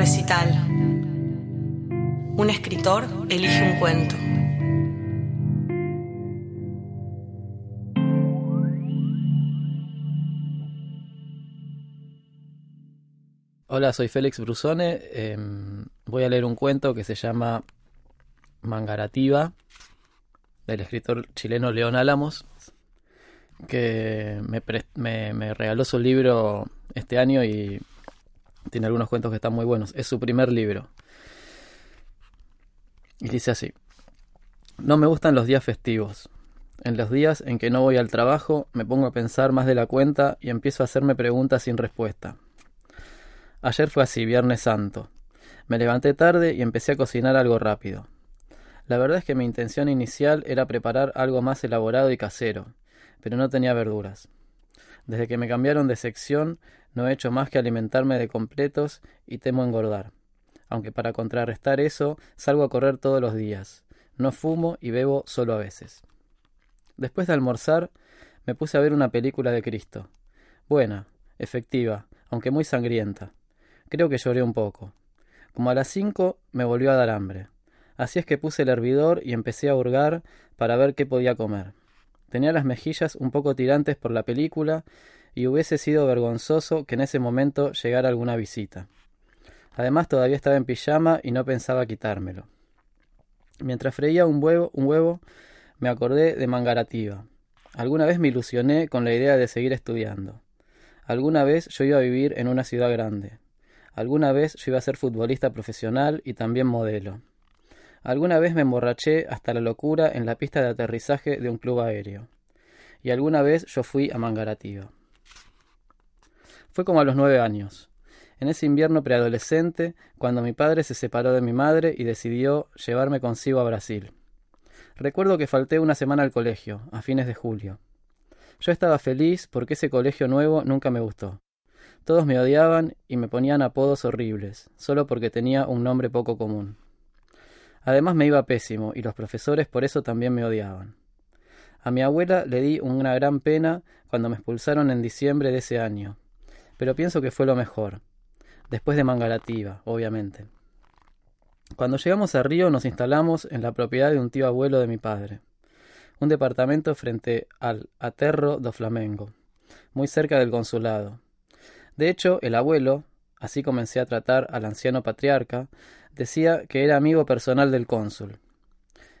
Recital. Un escritor elige un cuento. Hola, soy Félix Brusone. em, voy a leer un cuento que se llama Mangarativa, del escritor chileno León Álamos, que me, me regaló su libro este año y tiene algunos cuentos que están muy buenos. Es su primer libro. Y dice así. No me gustan los días festivos. En los días en que no voy al trabajo, me pongo a pensar más de la cuenta y empiezo a hacerme preguntas sin respuesta. Ayer fue así, Viernes Santo. Me levanté tarde y empecé a cocinar algo rápido. La verdad es que mi intención inicial era preparar algo más elaborado y casero, pero no tenía verduras. Desde que me cambiaron de sección, no he hecho más que alimentarme de completos y temo engordar. Aunque para contrarrestar eso, salgo a correr todos los días. No fumo y bebo solo a veces. Después de almorzar, me puse a ver una película de Cristo. Buena, efectiva, aunque muy sangrienta. Creo que lloré un poco. Como a las cinco me volvió a dar hambre. Así es que puse el hervidor y empecé a hurgar para ver qué podía comer. Tenía las mejillas un poco tirantes por la película y hubiese sido vergonzoso que en ese momento llegara alguna visita. Además todavía estaba en pijama y no pensaba quitármelo. Mientras freía un huevo, un huevo me acordé de Mangarativa. Alguna vez me ilusioné con la idea de seguir estudiando. Alguna vez yo iba a vivir en una ciudad grande. Alguna vez yo iba a ser futbolista profesional y también modelo. Alguna vez me emborraché hasta la locura en la pista de aterrizaje de un club aéreo. Y alguna vez yo fui a Mangarativa. Fue como a los nueve años. En ese invierno preadolescente, cuando mi padre se separó de mi madre y decidió llevarme consigo a Brasil. Recuerdo que falté una semana al colegio, a fines de julio. Yo estaba feliz porque ese colegio nuevo nunca me gustó. Todos me odiaban y me ponían apodos horribles, solo porque tenía un nombre poco común. Además me iba pésimo y los profesores por eso también me odiaban. A mi abuela le di una gran pena cuando me expulsaron en diciembre de ese año, pero pienso que fue lo mejor, después de Mangarativa, obviamente. Cuando llegamos a Río nos instalamos en la propiedad de un tío abuelo de mi padre, un departamento frente al Aterro do Flamengo, muy cerca del consulado. De hecho, el abuelo, así comencé a tratar al anciano patriarca, decía que era amigo personal del cónsul.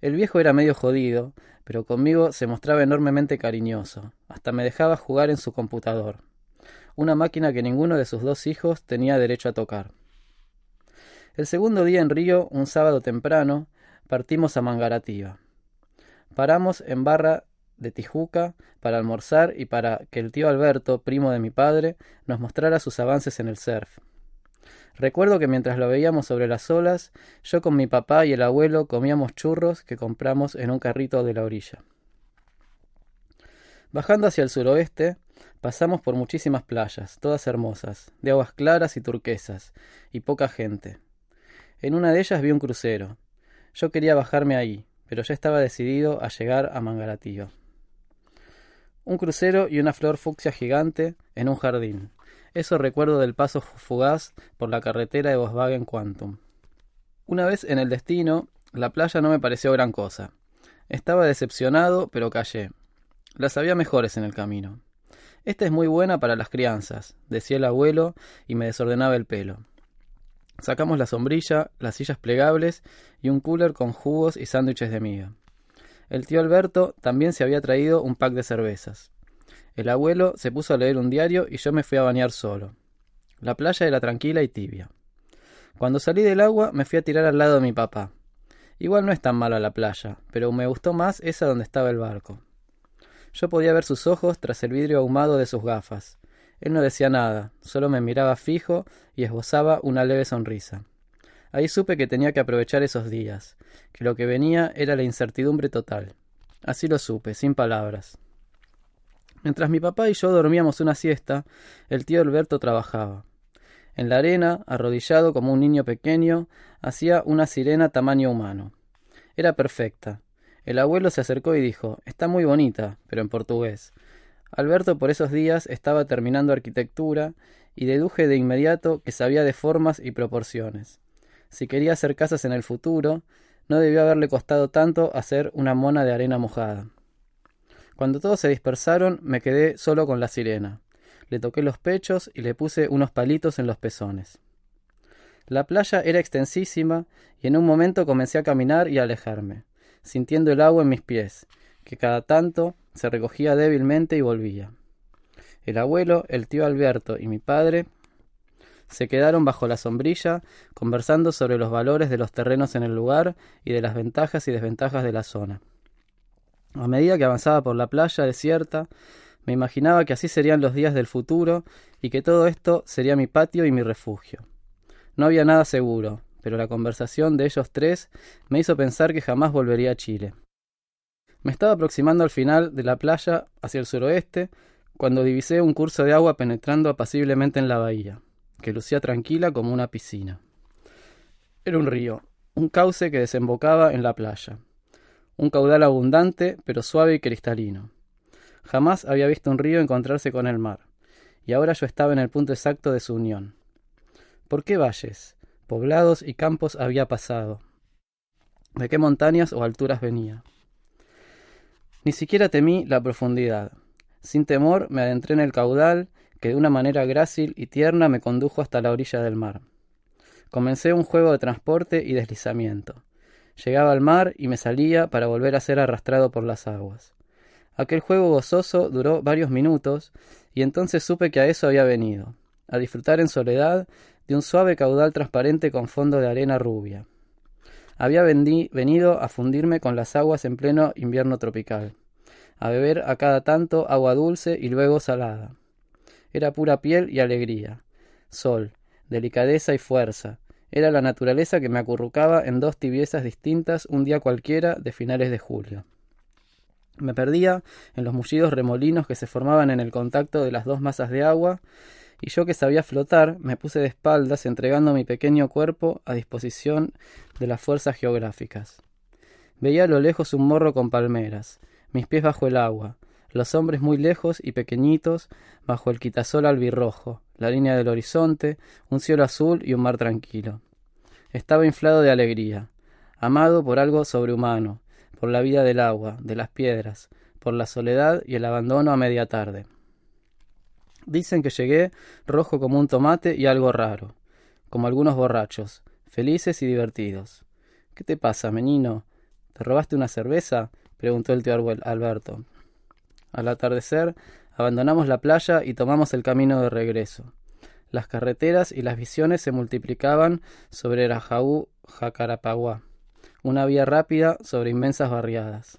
El viejo era medio jodido, pero conmigo se mostraba enormemente cariñoso, hasta me dejaba jugar en su computador, una máquina que ninguno de sus dos hijos tenía derecho a tocar. El segundo día en Río, un sábado temprano, partimos a Mangarativa. Paramos en Barra de Tijuca para almorzar y para que el tío Alberto, primo de mi padre, nos mostrara sus avances en el surf. Recuerdo que mientras lo veíamos sobre las olas, yo con mi papá y el abuelo comíamos churros que compramos en un carrito de la orilla. Bajando hacia el suroeste, pasamos por muchísimas playas, todas hermosas, de aguas claras y turquesas, y poca gente. En una de ellas vi un crucero. Yo quería bajarme ahí, pero ya estaba decidido a llegar a Mangaratío. Un crucero y una flor fucsia gigante en un jardín. Eso recuerdo del paso fugaz por la carretera de Volkswagen Quantum. Una vez en el destino, la playa no me pareció gran cosa. Estaba decepcionado, pero callé. Las había mejores en el camino. Esta es muy buena para las crianzas, decía el abuelo y me desordenaba el pelo. Sacamos la sombrilla, las sillas plegables y un cooler con jugos y sándwiches de miga. El tío Alberto también se había traído un pack de cervezas. El abuelo se puso a leer un diario y yo me fui a bañar solo. La playa era tranquila y tibia. Cuando salí del agua me fui a tirar al lado de mi papá. Igual no es tan mala la playa, pero me gustó más esa donde estaba el barco. Yo podía ver sus ojos tras el vidrio ahumado de sus gafas. Él no decía nada, solo me miraba fijo y esbozaba una leve sonrisa. Ahí supe que tenía que aprovechar esos días, que lo que venía era la incertidumbre total. Así lo supe, sin palabras. Mientras mi papá y yo dormíamos una siesta, el tío Alberto trabajaba. En la arena, arrodillado como un niño pequeño, hacía una sirena tamaño humano. Era perfecta. El abuelo se acercó y dijo Está muy bonita, pero en portugués. Alberto por esos días estaba terminando arquitectura y deduje de inmediato que sabía de formas y proporciones. Si quería hacer casas en el futuro, no debió haberle costado tanto hacer una mona de arena mojada. Cuando todos se dispersaron, me quedé solo con la sirena. Le toqué los pechos y le puse unos palitos en los pezones. La playa era extensísima y en un momento comencé a caminar y a alejarme, sintiendo el agua en mis pies, que cada tanto se recogía débilmente y volvía. El abuelo, el tío Alberto y mi padre se quedaron bajo la sombrilla conversando sobre los valores de los terrenos en el lugar y de las ventajas y desventajas de la zona. A medida que avanzaba por la playa desierta, me imaginaba que así serían los días del futuro y que todo esto sería mi patio y mi refugio. No había nada seguro, pero la conversación de ellos tres me hizo pensar que jamás volvería a Chile. Me estaba aproximando al final de la playa hacia el suroeste cuando divisé un curso de agua penetrando apaciblemente en la bahía, que lucía tranquila como una piscina. Era un río, un cauce que desembocaba en la playa, un caudal abundante pero suave y cristalino. Jamás había visto un río encontrarse con el mar, y ahora yo estaba en el punto exacto de su unión. ¿Por qué valles, poblados y campos había pasado? ¿De qué montañas o alturas venía? Ni siquiera temí la profundidad. Sin temor me adentré en el caudal que de una manera grácil y tierna me condujo hasta la orilla del mar. Comencé un juego de transporte y deslizamiento. Llegaba al mar y me salía para volver a ser arrastrado por las aguas. Aquel juego gozoso duró varios minutos y entonces supe que a eso había venido, a disfrutar en soledad de un suave caudal transparente con fondo de arena rubia. Había venido a fundirme con las aguas en pleno invierno tropical a beber a cada tanto agua dulce y luego salada. Era pura piel y alegría, sol, delicadeza y fuerza. Era la naturaleza que me acurrucaba en dos tibiezas distintas un día cualquiera de finales de julio. Me perdía en los mullidos remolinos que se formaban en el contacto de las dos masas de agua, y yo que sabía flotar me puse de espaldas entregando mi pequeño cuerpo a disposición de las fuerzas geográficas. Veía a lo lejos un morro con palmeras, mis pies bajo el agua, los hombres muy lejos y pequeñitos bajo el quitasol albirrojo, la línea del horizonte, un cielo azul y un mar tranquilo. Estaba inflado de alegría, amado por algo sobrehumano, por la vida del agua, de las piedras, por la soledad y el abandono a media tarde. Dicen que llegué rojo como un tomate y algo raro, como algunos borrachos, felices y divertidos. ¿Qué te pasa, menino? ¿Te robaste una cerveza? preguntó el tío Alberto. Al atardecer, abandonamos la playa y tomamos el camino de regreso. Las carreteras y las visiones se multiplicaban sobre Rajaú Jacarapagua, una vía rápida sobre inmensas barriadas.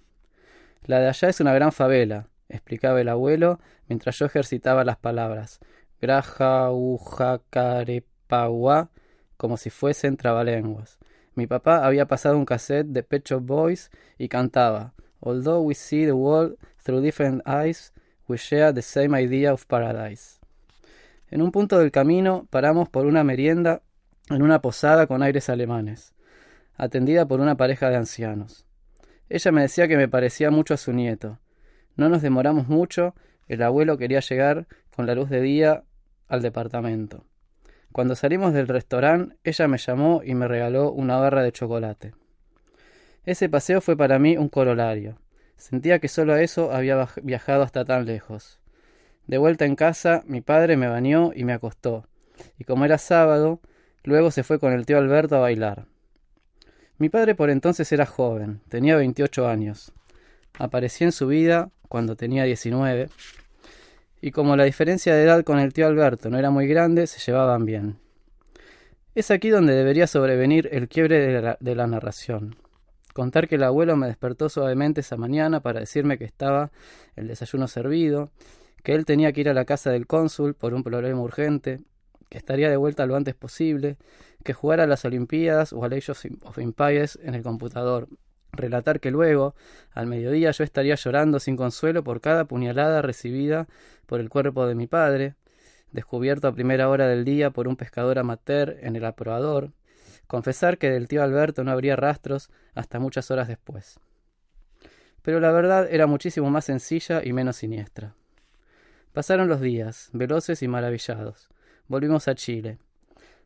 La de allá es una gran favela, explicaba el abuelo mientras yo ejercitaba las palabras Grajaú Jacarepagua como si fuesen trabalenguas. Mi papá había pasado un cassette de Pecho Boys y cantaba Although we see the world through different eyes, we share the same idea of paradise. En un punto del camino paramos por una merienda en una posada con aires alemanes, atendida por una pareja de ancianos. Ella me decía que me parecía mucho a su nieto. No nos demoramos mucho, el abuelo quería llegar con la luz de día al departamento. Cuando salimos del restaurante, ella me llamó y me regaló una barra de chocolate. Ese paseo fue para mí un corolario. Sentía que solo a eso había viajado hasta tan lejos. De vuelta en casa, mi padre me bañó y me acostó, y como era sábado, luego se fue con el tío Alberto a bailar. Mi padre por entonces era joven, tenía 28 años. Aparecí en su vida cuando tenía 19, y como la diferencia de edad con el tío Alberto no era muy grande, se llevaban bien. Es aquí donde debería sobrevenir el quiebre de la, narración. Contar que el abuelo me despertó suavemente esa mañana para decirme que estaba el desayuno servido, que él tenía que ir a la casa del cónsul por un problema urgente, que estaría de vuelta lo antes posible, que jugara a las Olimpiadas o a Age of Empires en el computador, relatar que luego, al mediodía, yo estaría llorando sin consuelo por cada puñalada recibida por el cuerpo de mi padre, descubierto a primera hora del día por un pescador amateur en el aprobador, confesar que del tío Alberto no habría rastros hasta muchas horas después. Pero la verdad era muchísimo más sencilla y menos siniestra. Pasaron los días, veloces y maravillados. volvimos a Chile.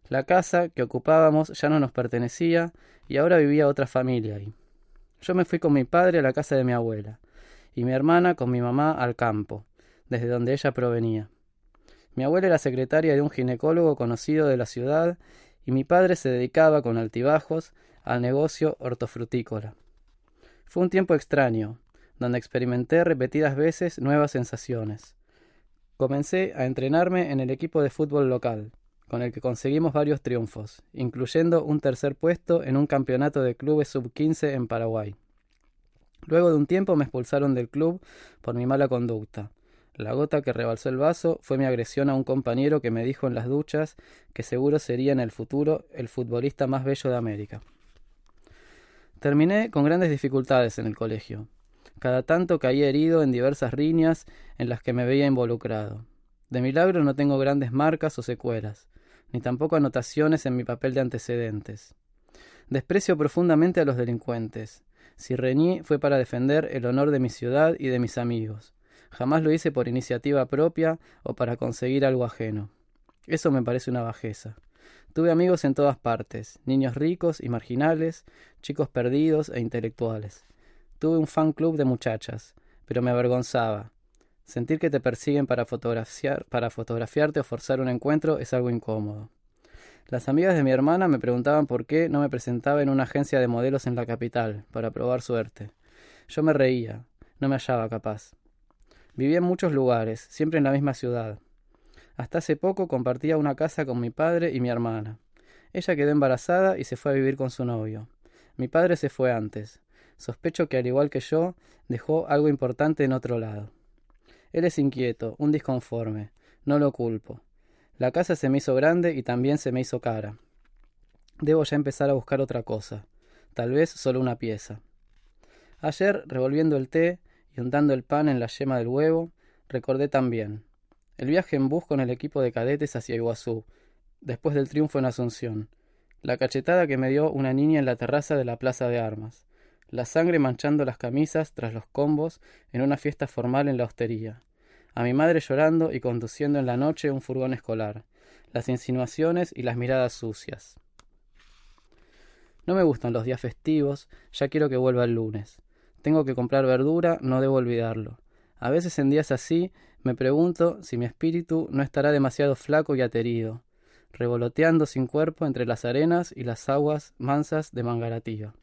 La casa que ocupábamos ya no nos pertenecía y ahora vivía otra familia ahí. Yo me fui con mi padre a la casa de mi abuela y mi hermana con mi mamá al campo, desde donde ella provenía. Mi abuela era secretaria de un ginecólogo conocido de la ciudad y mi padre se dedicaba con altibajos al negocio hortofrutícola. Fue un tiempo extraño, donde experimenté repetidas veces nuevas sensaciones. Comencé a entrenarme en el equipo de fútbol local, con el que conseguimos varios triunfos, incluyendo un tercer puesto en un campeonato de clubes sub-15 en Paraguay. Luego de un tiempo me expulsaron del club por mi mala conducta. La gota que rebalsó el vaso fue mi agresión a un compañero que me dijo en las duchas que seguro sería en el futuro el futbolista más bello de América. Terminé con grandes dificultades en el colegio. Cada tanto caí herido en diversas riñas en las que me veía involucrado. De milagro no tengo grandes marcas o secuelas, ni tampoco anotaciones en mi papel de antecedentes. Desprecio profundamente a los delincuentes. Si reñí fue para defender el honor de mi ciudad y de mis amigos. Jamás lo hice por iniciativa propia o para conseguir algo ajeno. Eso me parece una bajeza. Tuve amigos en todas partes, niños ricos y marginales, chicos perdidos e intelectuales. Tuve un fan club de muchachas, pero me avergonzaba. Sentir que te persiguen para, fotografiar, para fotografiarte o forzar un encuentro es algo incómodo. Las amigas de mi hermana me preguntaban por qué no me presentaba en una agencia de modelos en la capital, para probar suerte. Yo me reía, no me hallaba capaz. Vivía en muchos lugares, siempre en la misma ciudad. Hasta hace poco compartía una casa con mi padre y mi hermana. Ella quedó embarazada y se fue a vivir con su novio. Mi padre se fue antes. Sospecho que al igual que yo, dejó algo importante en otro lado. Él es inquieto, un disconforme. No lo culpo. La casa se me hizo grande y también se me hizo cara. Debo ya empezar a buscar otra cosa. Tal vez solo una pieza. Ayer, revolviendo el té y untando el pan en la yema del huevo, recordé también el viaje en bus con el equipo de cadetes hacia Iguazú, después del triunfo en Asunción, la cachetada que me dio una niña en la terraza de la Plaza de Armas, la sangre manchando las camisas tras los combos en una fiesta formal en la hostería, a mi madre llorando y conduciendo en la noche un furgón escolar, las insinuaciones y las miradas sucias. No me gustan los días festivos, ya quiero que vuelva el lunes. Tengo que comprar verdura, no debo olvidarlo. A veces en días así me pregunto si mi espíritu no estará demasiado flaco y aterido, revoloteando sin cuerpo entre las arenas y las aguas mansas de Mangarativa.